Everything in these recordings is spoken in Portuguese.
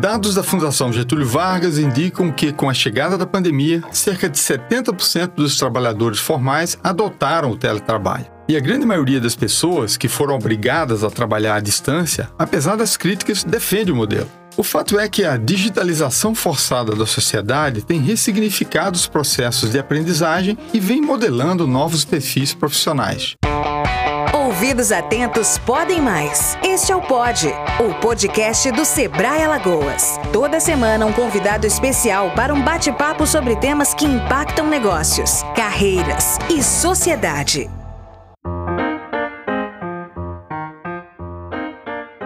Dados da Fundação Getúlio Vargas indicam que, com a chegada da pandemia, cerca de 70% dos trabalhadores formais adotaram o teletrabalho. E a grande maioria das pessoas que foram obrigadas a trabalhar à distância, apesar das críticas, defende o modelo. O fato é que a digitalização forçada da sociedade tem ressignificado os processos de aprendizagem e vem modelando novos perfis profissionais. Ouvidos atentos podem mais. Este é o Pod, o podcast do Sebrae Alagoas. Toda semana um convidado especial para um bate-papo sobre temas que impactam negócios, carreiras e sociedade.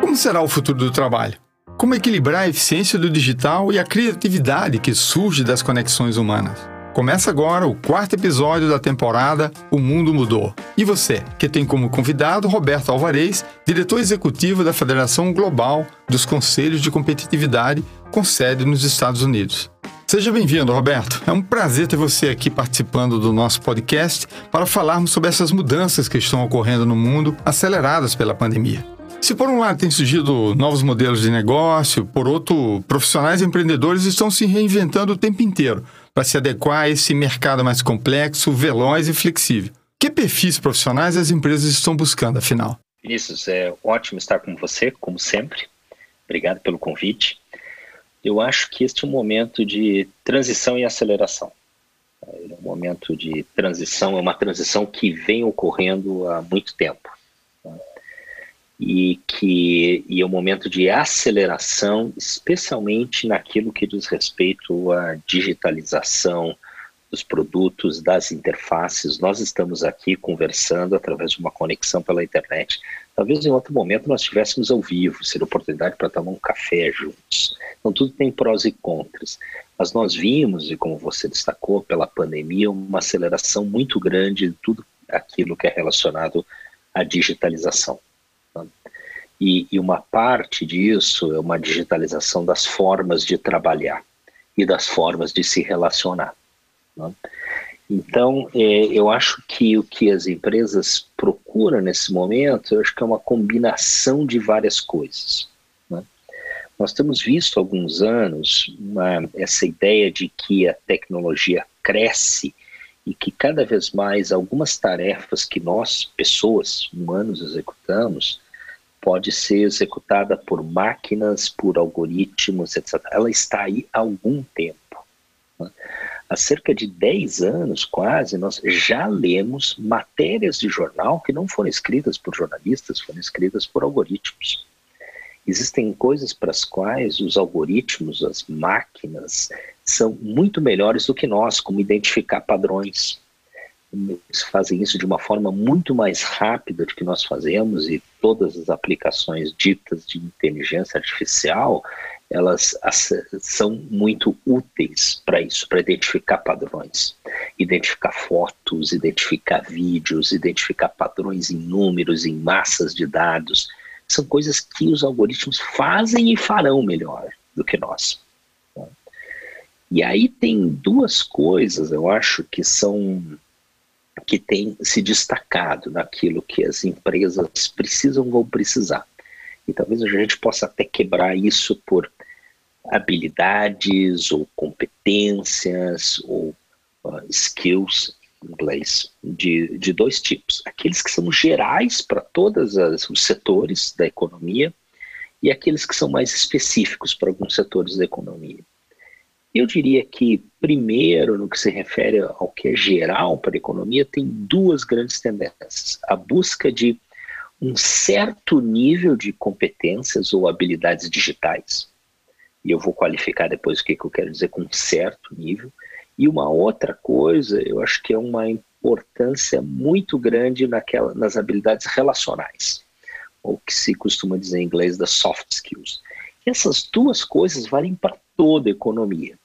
Como será o futuro do trabalho? Como equilibrar a eficiência do digital e a criatividade que surge das conexões humanas? Começa agora o quarto episódio da temporada O Mundo Mudou. E você, que tem como convidado Roberto Alvarez, diretor executivo da Federação Global dos Conselhos de Competitividade, com sede nos Estados Unidos. Seja bem-vindo, Roberto. É um prazer ter você aqui participando do nosso podcast para falarmos sobre essas mudanças que estão ocorrendo no mundo, aceleradas pela pandemia. Se por um lado tem surgido novos modelos de negócio, por outro, profissionais e empreendedores estão se reinventando o tempo inteiro para se adequar a esse mercado mais complexo, veloz e flexível. Que perfis profissionais as empresas estão buscando, afinal? Vinícius, é ótimo estar com você, como sempre. Obrigado pelo convite. Eu acho que este é um momento de transição e aceleração. É um momento de transição, é uma transição que vem ocorrendo há muito tempo e que e é um momento de aceleração, especialmente naquilo que diz respeito à digitalização dos produtos, das interfaces. Nós estamos aqui conversando através de uma conexão pela internet. Talvez em outro momento nós estivéssemos ao vivo, ser oportunidade para tomar um café juntos. Então tudo tem prós e contras. Mas nós vimos, e como você destacou, pela pandemia, uma aceleração muito grande de tudo aquilo que é relacionado à digitalização. E, e uma parte disso é uma digitalização das formas de trabalhar e das formas de se relacionar. Né? Então, é, eu acho que o que as empresas procuram nesse momento, eu acho que é uma combinação de várias coisas. Né? Nós temos visto há alguns anos uma, essa ideia de que a tecnologia cresce e que cada vez mais algumas tarefas que nós, pessoas, humanos, executamos, pode ser executada por máquinas, por algoritmos, etc. Ela está aí há algum tempo. Né? Há cerca de 10 anos, quase, nós já lemos matérias de jornal que não foram escritas por jornalistas, foram escritas por algoritmos. Existem coisas para as quais os algoritmos, as máquinas, são muito melhores do que nós, como identificar padrões, eles fazem isso de uma forma muito mais rápida do que nós fazemos e todas as aplicações ditas de inteligência artificial elas são muito úteis para isso, para identificar padrões, identificar fotos, identificar vídeos, identificar padrões em números, em massas de dados. São coisas que os algoritmos fazem e farão melhor do que nós. E aí tem duas coisas, eu acho, que são que tem se destacado naquilo que as empresas precisam vão precisar. E talvez a gente possa até quebrar isso por habilidades ou competências ou uh, skills em inglês de, de dois tipos. Aqueles que são gerais para todos os setores da economia e aqueles que são mais específicos para alguns setores da economia. Eu diria que, primeiro, no que se refere ao que é geral para a economia, tem duas grandes tendências. A busca de um certo nível de competências ou habilidades digitais, e eu vou qualificar depois o que, eu quero dizer com certo nível, e uma outra coisa, eu acho que é uma importância muito grande naquela, nas habilidades relacionais, ou que se costuma dizer em inglês das soft skills. E essas duas coisas valem para toda a economia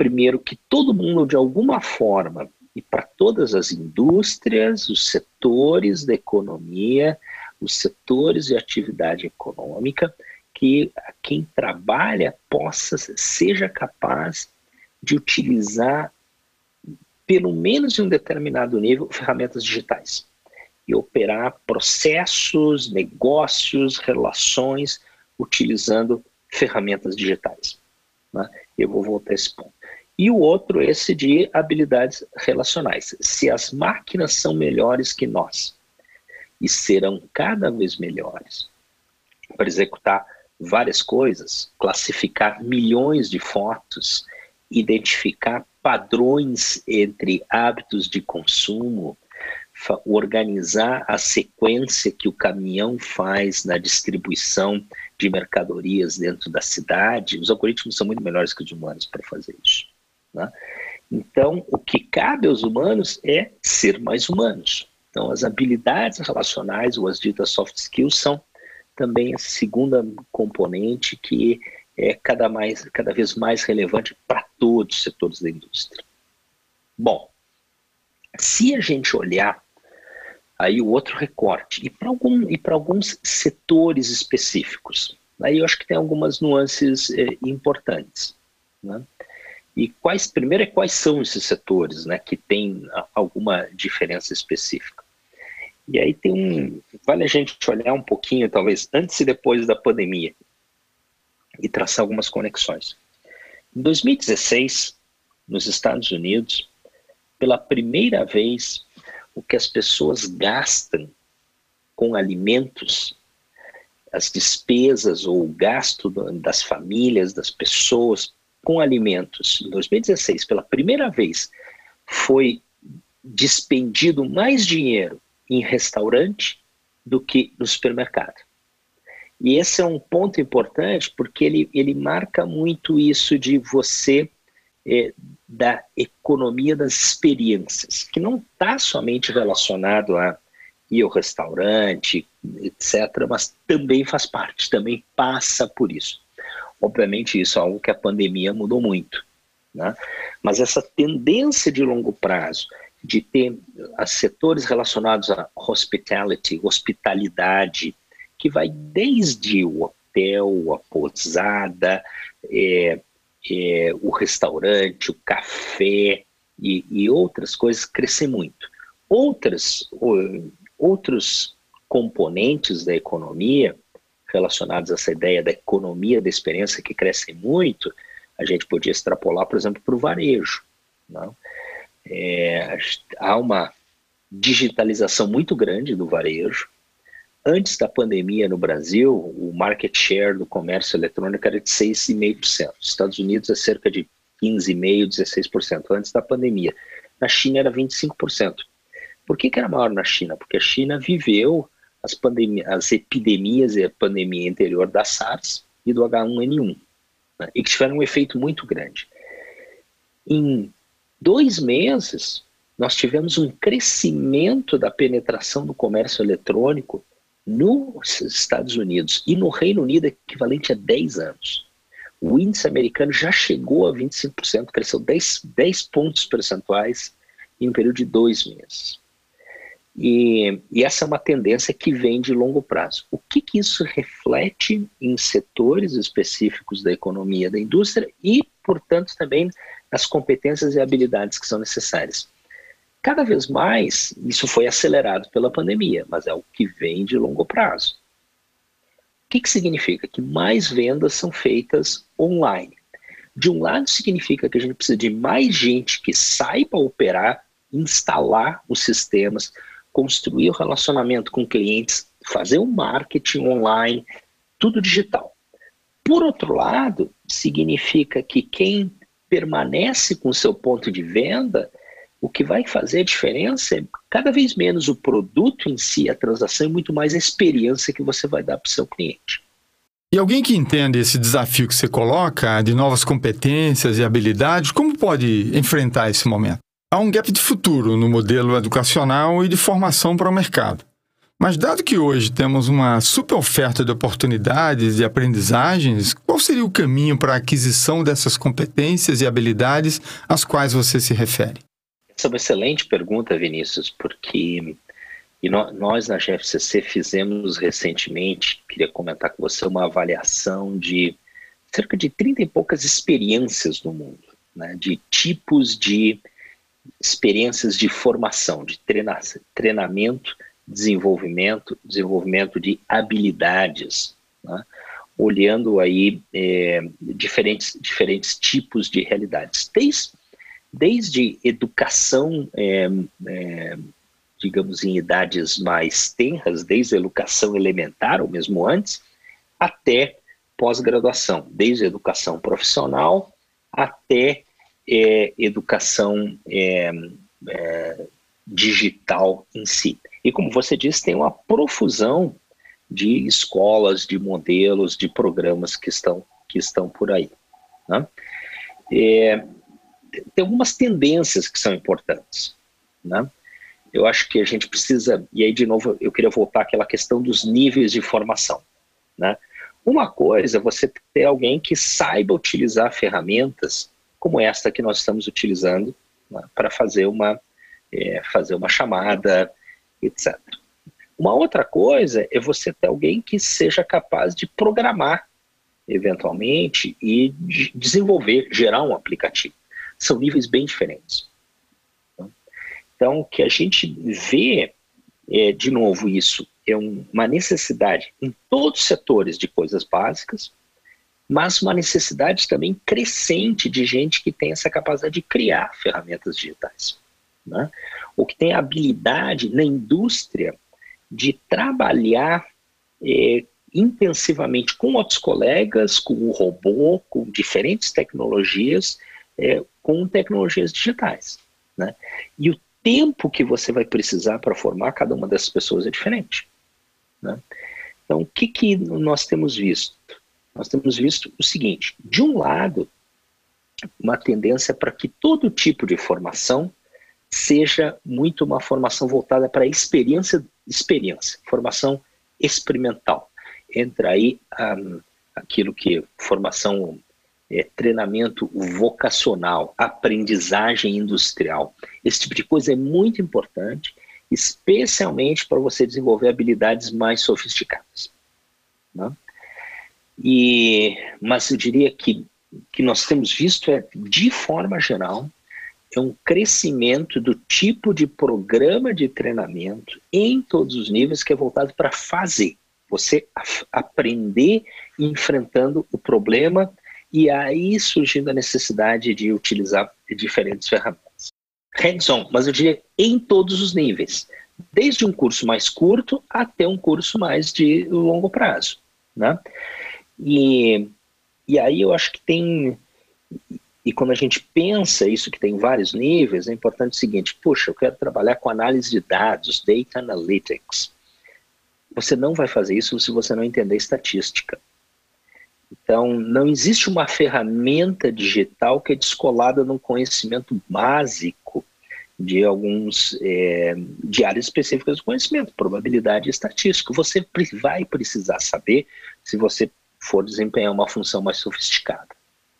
primeiro, que todo mundo, de alguma forma, e para todas as indústrias, os setores da economia, os setores de atividade econômica, que quem trabalha possa, seja capaz de utilizar, pelo menos em um determinado nível, ferramentas digitais e operar processos, negócios, relações, utilizando ferramentas digitais. Né? Eu vou voltar a esse ponto. E o outro, esse de habilidades relacionais. Se as máquinas são melhores que nós e serão cada vez melhores para executar várias coisas, classificar milhões de fotos, identificar padrões entre hábitos de consumo, organizar a sequência que o caminhão faz na distribuição de mercadorias dentro da cidade, os algoritmos são muito melhores que os humanos para fazer isso. Né? Então, o que cabe aos humanos é ser mais humanos. Então, as habilidades relacionais, ou as ditas soft skills, são também a segunda componente que é cada, mais, cada vez mais relevante para todos os setores da indústria. Bom, se a gente olhar aí o outro recorte, e para algum, alguns setores específicos, aí eu acho que tem algumas nuances eh, importantes. Né? E quais, primeiro, é quais são esses setores né, que têm alguma diferença específica? E aí tem um. Vale a gente olhar um pouquinho, talvez, antes e depois da pandemia, e traçar algumas conexões. Em 2016, nos Estados Unidos, pela primeira vez, o que as pessoas gastam com alimentos, as despesas ou o gasto das famílias, das pessoas com alimentos, em 2016, pela primeira vez, foi despendido mais dinheiro em restaurante do que no supermercado. E esse é um ponto importante porque ele, ele marca muito isso de você, é, da economia das experiências, que não está somente relacionado a ir ao restaurante, etc., mas também faz parte, também passa por isso. Obviamente, isso é algo que a pandemia mudou muito. Né? Mas essa tendência de longo prazo de ter setores relacionados a hospitality, hospitalidade, que vai desde o hotel, a pousada, é, é, o restaurante, o café e, e, outras coisas crescer muito. Outras, outros componentes da economia relacionados a essa ideia da economia da experiência que crescem muito, a gente podia extrapolar, por exemplo, para o varejo. Não? É, há uma digitalização muito grande do varejo. Antes da pandemia no Brasil, o market share do comércio eletrônico era de 6,5%. Nos Estados Unidos é cerca de 15,5%, 16% antes da pandemia. Na China era 25%. Por que, que era maior na China? Porque a China viveu as, as epidemias e a pandemia anterior da SARS e do H1N1, né, e que tiveram um efeito muito grande. Em dois meses, nós tivemos um crescimento da penetração do comércio eletrônico nos Estados Unidos e no Reino Unido equivalente a 10 anos. O índice americano já chegou a 25%, cresceu 10, 10 pontos percentuais em um período de dois meses. E, e, essa é uma tendência que vem de longo prazo. O que, que isso reflete em setores específicos da economia da indústria e, portanto, também nas competências e habilidades que são necessárias? Cada vez mais, isso foi acelerado pela pandemia, mas é o que vem de longo prazo. O que, que significa? Que mais vendas são feitas online. De um lado, significa que a gente precisa de mais gente que saiba operar, instalar os sistemas, construir o relacionamento com clientes, fazer o marketing online, tudo digital. Por outro lado, significa que quem permanece com o seu ponto de venda, o que vai fazer a diferença é cada vez menos o produto em si, a transação, e muito mais a experiência que você vai dar para o seu cliente. E alguém que entende esse desafio que você coloca, de novas competências e habilidades, como pode enfrentar esse momento? Há um gap de futuro no modelo educacional e de formação para o mercado. Mas, dado que hoje temos uma super oferta de oportunidades e aprendizagens, qual seria o caminho para a aquisição dessas competências e habilidades às quais você se refere? Essa é uma excelente pergunta, Vinícius, porque e nós na GFCC fizemos recentemente, queria comentar com você, uma avaliação de cerca de 30 e poucas experiências no mundo, né, de tipos de experiências de formação, de treina, treinamento, desenvolvimento, desenvolvimento de habilidades, né? olhando aí é, diferentes, diferentes tipos de realidades, desde, desde educação, é, é, digamos, em idades mais tenras, desde educação elementar, ou mesmo antes, até pós-graduação, desde educação profissional até é, educação é, é, digital em si. E como você disse, tem uma profusão de escolas, de modelos, de programas que estão, que estão por aí. Né? É, tem algumas tendências que são importantes. Né? Eu acho que a gente precisa, e aí de novo eu queria voltar àquela questão dos níveis de formação. Né? Uma coisa é você ter alguém que saiba utilizar ferramentas como esta que nós estamos utilizando né, para fazer uma, é, fazer uma chamada, etc. Uma outra coisa é você ter alguém que seja capaz de programar, eventualmente, e de desenvolver, gerar um aplicativo. São níveis bem diferentes. Então, o que a gente vê, é, de novo, isso é uma necessidade em todos os setores de coisas básicas, mas uma necessidade também crescente de gente que tem essa capacidade de criar ferramentas digitais. Né? Ou que tem habilidade na indústria de trabalhar é, intensivamente com outros colegas, com o robô, com diferentes tecnologias, é, com tecnologias digitais. Né? E o tempo que você vai precisar para formar cada uma dessas pessoas é diferente. Né? Então, o que, que nós temos visto? Nós temos visto o seguinte: de um lado, uma tendência para que todo tipo de formação seja muito uma formação voltada para experiência, experiência, formação experimental. Entra aí um, aquilo que formação, é, treinamento vocacional, aprendizagem industrial. Esse tipo de coisa é muito importante, especialmente para você desenvolver habilidades mais sofisticadas. Né? E, mas eu diria que que nós temos visto é, de forma geral, é um crescimento do tipo de programa de treinamento em todos os níveis que é voltado para fazer. Você aprender enfrentando o problema e aí surgindo a necessidade de utilizar diferentes ferramentas. Hands-on, mas eu diria em todos os níveis, desde um curso mais curto até um curso mais de longo prazo. Né? E, e aí eu acho que tem e quando a gente pensa isso que tem vários níveis, é importante o seguinte: puxa, eu quero trabalhar com análise de dados, data analytics. Você não vai fazer isso se você não entender estatística. Então, não existe uma ferramenta digital que é descolada de um conhecimento básico de alguns é, de áreas específicas do conhecimento, probabilidade e estatística. Você vai precisar saber se você for desempenhar uma função mais sofisticada,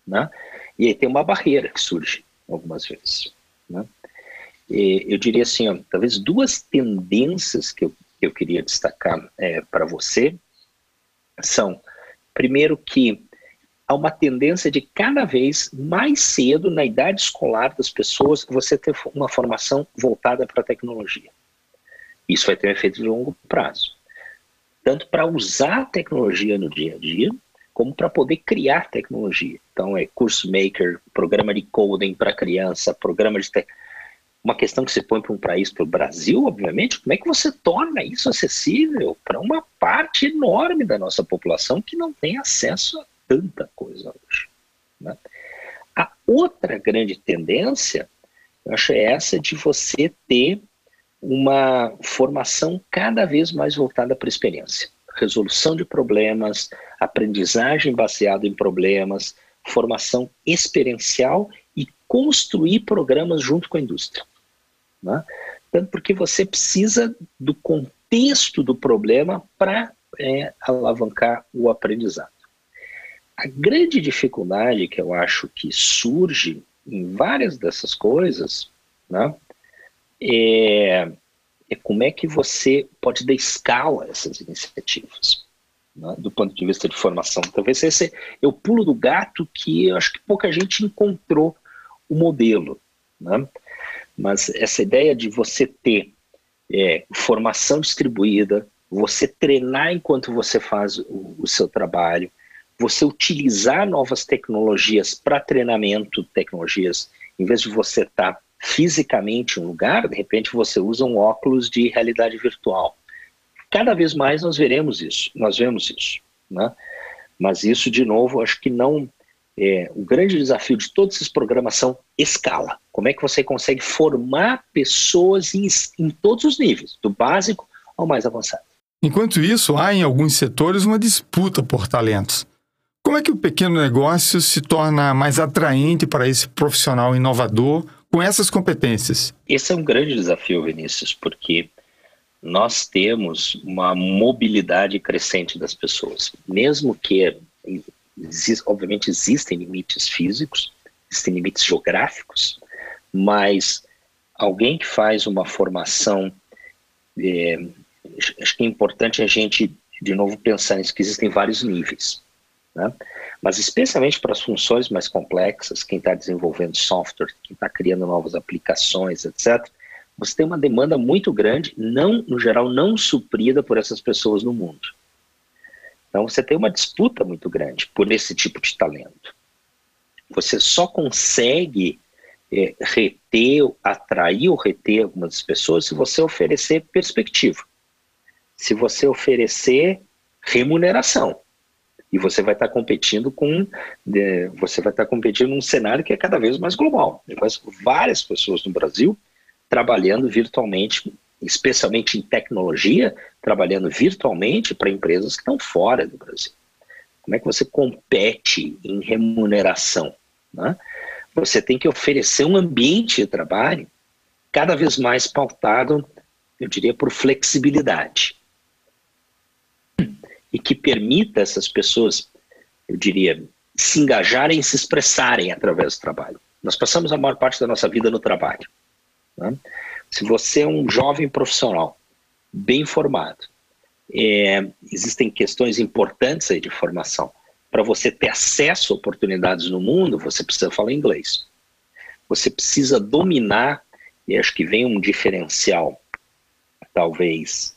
né? E aí tem uma barreira que surge algumas vezes. Né? E eu diria assim, ó, talvez duas tendências que eu, que eu queria destacar é, para você são, primeiro que há uma tendência de cada vez mais cedo na idade escolar das pessoas você ter uma formação voltada para a tecnologia. Isso vai ter um efeito de longo prazo. Tanto para usar a tecnologia no dia a dia, como para poder criar tecnologia. Então, é curso maker, programa de coding para criança, programa de. Te... Uma questão que se põe para um país, para o Brasil, obviamente, como é que você torna isso acessível para uma parte enorme da nossa população que não tem acesso a tanta coisa hoje? Né? A outra grande tendência, eu acho, é essa de você ter uma formação cada vez mais voltada para experiência resolução de problemas, aprendizagem baseada em problemas, formação experiencial e construir programas junto com a indústria. Né? Tanto porque você precisa do contexto do problema para é, alavancar o aprendizado. A grande dificuldade que eu acho que surge em várias dessas coisas né, é é como é que você pode dar escala a essas iniciativas, né, do ponto de vista de formação. Talvez esse é o pulo do gato que eu acho que pouca gente encontrou o modelo. Né? Mas essa ideia de você ter é, formação distribuída, você treinar enquanto você faz o, o seu trabalho, você utilizar novas tecnologias para treinamento, tecnologias, em vez de você estar tá fisicamente um lugar, de repente você usa um óculos de realidade virtual. Cada vez mais nós veremos isso, nós vemos isso, né? Mas isso, de novo, acho que não é, o grande desafio de todos esses programas são escala. Como é que você consegue formar pessoas em, em todos os níveis, do básico ao mais avançado. Enquanto isso, há em alguns setores uma disputa por talentos. Como é que o pequeno negócio se torna mais atraente para esse profissional inovador com essas competências? Esse é um grande desafio, Vinícius, porque nós temos uma mobilidade crescente das pessoas. Mesmo que, obviamente, existem limites físicos, existem limites geográficos, mas alguém que faz uma formação é, acho que é importante a gente, de novo, pensar nisso, que existem vários níveis. Né? Mas especialmente para as funções mais complexas, quem está desenvolvendo software, quem está criando novas aplicações, etc., você tem uma demanda muito grande, não, no geral, não suprida por essas pessoas no mundo. Então você tem uma disputa muito grande por esse tipo de talento. Você só consegue é, reter, atrair ou reter algumas pessoas se você oferecer perspectiva se você oferecer remuneração. E você vai estar competindo com. Você vai estar competindo num cenário que é cada vez mais global. Eu conheço várias pessoas no Brasil trabalhando virtualmente, especialmente em tecnologia, trabalhando virtualmente para empresas que estão fora do Brasil. Como é que você compete em remuneração? Né? Você tem que oferecer um ambiente de trabalho cada vez mais pautado, eu diria, por flexibilidade e que permita essas pessoas, eu diria, se engajarem e se expressarem através do trabalho. Nós passamos a maior parte da nossa vida no trabalho. Né? Se você é um jovem profissional, bem formado, é, existem questões importantes aí de formação. Para você ter acesso a oportunidades no mundo, você precisa falar inglês. Você precisa dominar, e acho que vem um diferencial, talvez,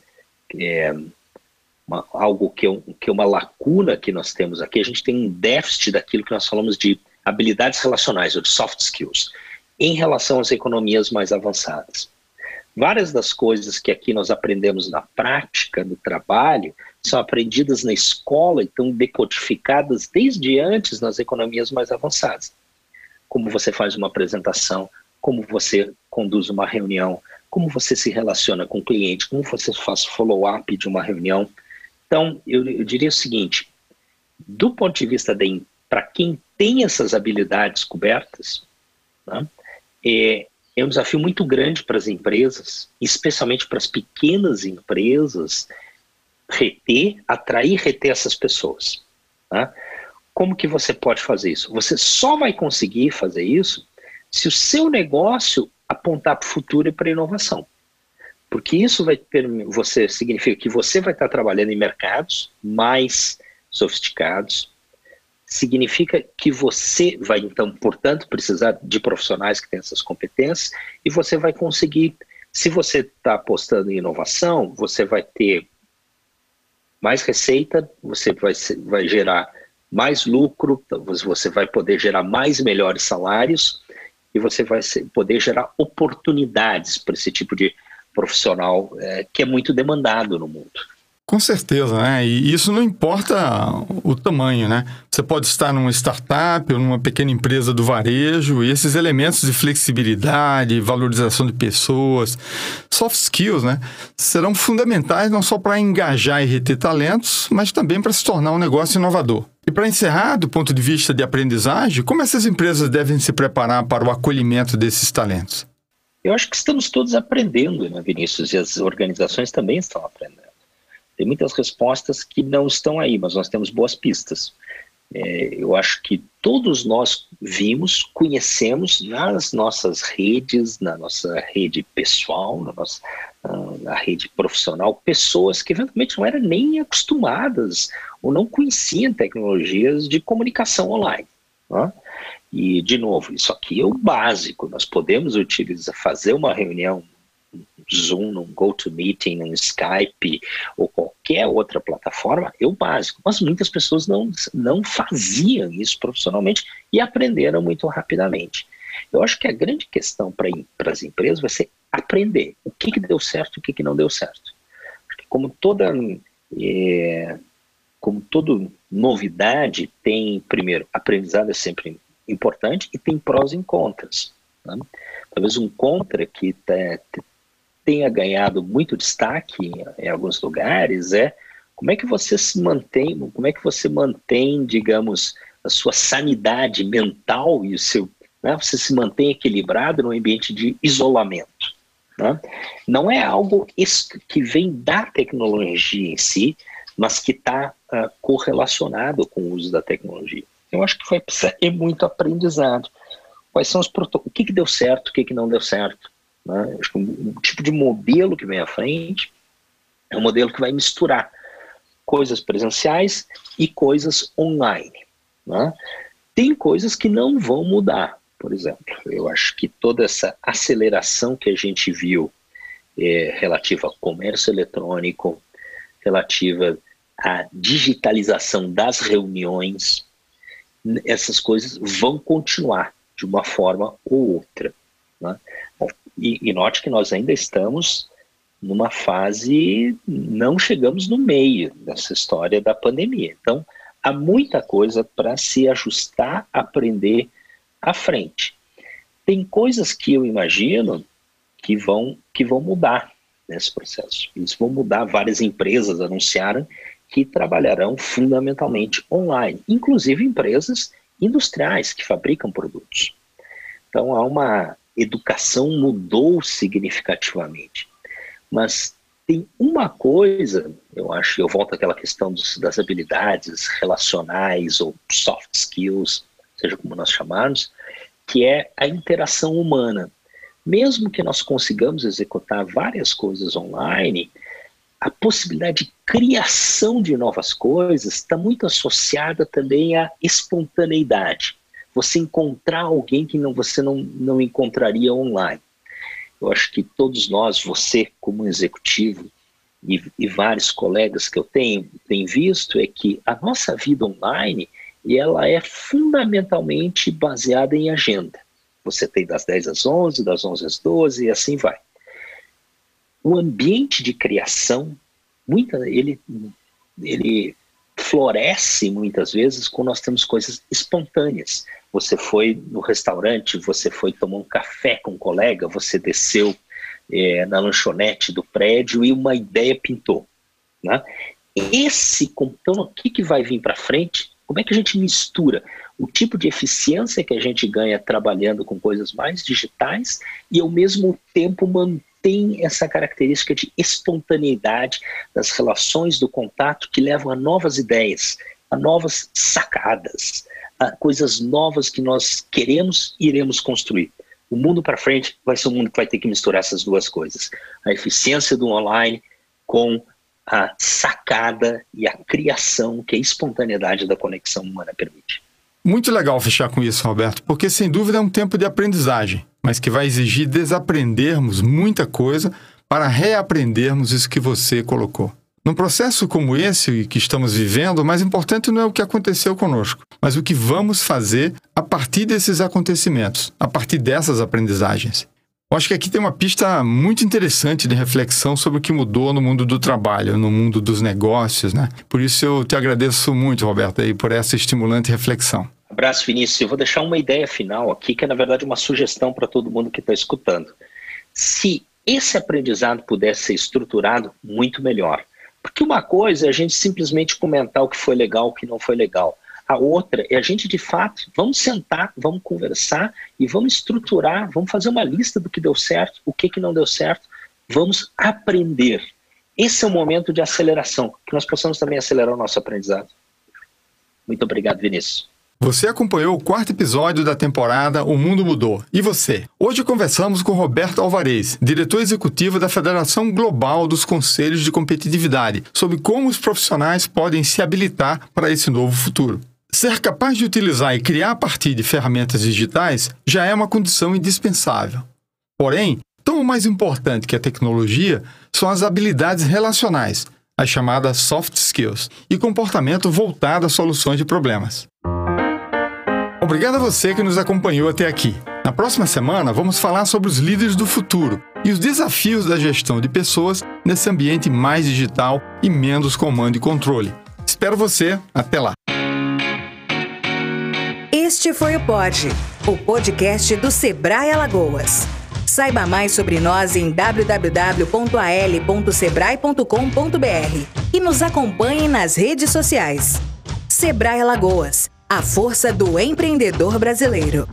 é, uma, algo que é, que é uma lacuna que nós temos aqui, a gente tem um déficit daquilo que nós falamos de habilidades relacionais, ou de soft skills, em relação às economias mais avançadas. Várias das coisas que aqui nós aprendemos na prática, no trabalho, são aprendidas na escola e estão decodificadas desde antes nas economias mais avançadas. Como você faz uma apresentação, como você conduz uma reunião, como você se relaciona com o cliente, como você faz follow-up de uma reunião, então, eu, eu diria o seguinte: do ponto de vista para quem tem essas habilidades cobertas, né, é, é um desafio muito grande para as empresas, especialmente para as pequenas empresas, reter, atrair, reter essas pessoas. Né? Como que você pode fazer isso? Você só vai conseguir fazer isso se o seu negócio apontar para o futuro e para a inovação porque isso vai você significa que você vai estar trabalhando em mercados mais sofisticados, significa que você vai então, portanto, precisar de profissionais que têm essas competências e você vai conseguir, se você está apostando em inovação, você vai ter mais receita, você vai, vai gerar mais lucro, você vai poder gerar mais melhores salários e você vai poder gerar oportunidades para esse tipo de profissional é, que é muito demandado no mundo. Com certeza, né? E isso não importa o tamanho, né? Você pode estar numa startup ou numa pequena empresa do varejo e esses elementos de flexibilidade, valorização de pessoas, soft skills, né? Serão fundamentais não só para engajar e reter talentos, mas também para se tornar um negócio inovador. E para encerrar, do ponto de vista de aprendizagem, como essas empresas devem se preparar para o acolhimento desses talentos? Eu acho que estamos todos aprendendo, né, Vinícius? E as organizações também estão aprendendo. Tem muitas respostas que não estão aí, mas nós temos boas pistas. É, eu acho que todos nós vimos, conhecemos nas nossas redes, na nossa rede pessoal, na nossa na rede profissional, pessoas que eventualmente não eram nem acostumadas ou não conheciam tecnologias de comunicação online. Né? E, de novo, isso aqui é o básico. Nós podemos utilizar, fazer uma reunião Zoom, num GoToMeeting, num Skype ou qualquer outra plataforma é o básico. Mas muitas pessoas não, não faziam isso profissionalmente e aprenderam muito rapidamente. Eu acho que a grande questão para as empresas vai ser aprender o que, que deu certo e o que, que não deu certo. Porque como toda, é, como toda novidade tem, primeiro, aprendizado é sempre importante e tem prós e contras. Né? Talvez um contra que tenha ganhado muito destaque em, em alguns lugares é como é que você se mantém, como é que você mantém, digamos, a sua sanidade mental e o seu, né, você se mantém equilibrado no ambiente de isolamento. Né? Não é algo que vem da tecnologia em si, mas que está uh, ah, correlacionado com o uso da tecnologia. Eu acho que vai precisar muito aprendizado. Quais são os protocolos? O que, que deu certo, o que, que não deu certo? Né? Acho que um, um tipo de modelo que vem à frente é um modelo que vai misturar coisas presenciais e coisas online. Né? Tem coisas que não vão mudar, por exemplo. Eu acho que toda essa aceleração que a gente viu é, relativa ao comércio eletrônico, relativa à digitalização das reuniões, essas coisas vão continuar de uma forma ou outra. Né? E, e note que nós ainda estamos numa fase, não chegamos no meio dessa história da pandemia. Então, há muita coisa para se ajustar, aprender à frente. Tem coisas que eu imagino que vão, que vão mudar nesse processo. Eles vão mudar, várias empresas anunciaram que trabalharão fundamentalmente online, inclusive empresas industriais que fabricam produtos. Então, há uma educação mudou significativamente. Mas tem uma coisa, eu acho, eu volto àquela questão dos, das habilidades relacionais ou soft skills, seja como nós chamarmos, que é a interação humana. Mesmo que nós consigamos executar várias coisas online, a possibilidade de criação de novas coisas está muito associada também à espontaneidade você encontrar alguém que não, você não, não encontraria online. Eu acho que todos nós, você como executivo e, e vários colegas que eu tenho, tenho visto, é que a nossa vida online ela é fundamentalmente baseada em agenda. Você tem das 10 às 11, das 11 às 12 e assim vai. O ambiente de criação, muita, ele, ele floresce muitas vezes quando nós temos coisas espontâneas. Você foi no restaurante, você foi tomar um café com um colega, você desceu é, na lanchonete do prédio e uma ideia pintou. Né? Esse, então, o que, que vai vir para frente? Como é que a gente mistura o tipo de eficiência que a gente ganha trabalhando com coisas mais digitais e, ao mesmo tempo, mantém essa característica de espontaneidade das relações do contato que levam a novas ideias, a novas sacadas, coisas novas que nós queremos e iremos construir. O mundo para frente vai ser um mundo que vai ter que misturar essas duas coisas: a eficiência do online com a sacada e a criação que a espontaneidade da conexão humana permite. Muito legal fechar com isso, Roberto, porque sem dúvida é um tempo de aprendizagem, mas que vai exigir desaprendermos muita coisa para reaprendermos isso que você colocou. Num processo como esse que estamos vivendo, o mais importante não é o que aconteceu conosco, mas o que vamos fazer a partir desses acontecimentos, a partir dessas aprendizagens. Eu acho que aqui tem uma pista muito interessante de reflexão sobre o que mudou no mundo do trabalho, no mundo dos negócios, né? Por isso eu te agradeço muito, Roberto, aí, por essa estimulante reflexão. Abraço, Vinícius. Eu vou deixar uma ideia final aqui, que é na verdade uma sugestão para todo mundo que está escutando. Se esse aprendizado pudesse ser estruturado, muito melhor. Porque uma coisa é a gente simplesmente comentar o que foi legal, o que não foi legal. A outra é a gente, de fato, vamos sentar, vamos conversar e vamos estruturar, vamos fazer uma lista do que deu certo, o que, que não deu certo, vamos aprender. Esse é o momento de aceleração, que nós possamos também acelerar o nosso aprendizado. Muito obrigado, Vinícius. Você acompanhou o quarto episódio da temporada O Mundo Mudou. E você? Hoje conversamos com Roberto Alvarez, diretor executivo da Federação Global dos Conselhos de Competitividade, sobre como os profissionais podem se habilitar para esse novo futuro. Ser capaz de utilizar e criar a partir de ferramentas digitais já é uma condição indispensável. Porém, Tão mais importante que a tecnologia são as habilidades relacionais, as chamadas soft skills, e comportamento voltado a soluções de problemas. Obrigado a você que nos acompanhou até aqui. Na próxima semana, vamos falar sobre os líderes do futuro e os desafios da gestão de pessoas nesse ambiente mais digital e menos comando e controle. Espero você. Até lá. Este foi o Pod, o podcast do Sebrae Alagoas. Saiba mais sobre nós em www.al.sebrae.com.br e nos acompanhe nas redes sociais. Sebrae Alagoas, a força do empreendedor brasileiro.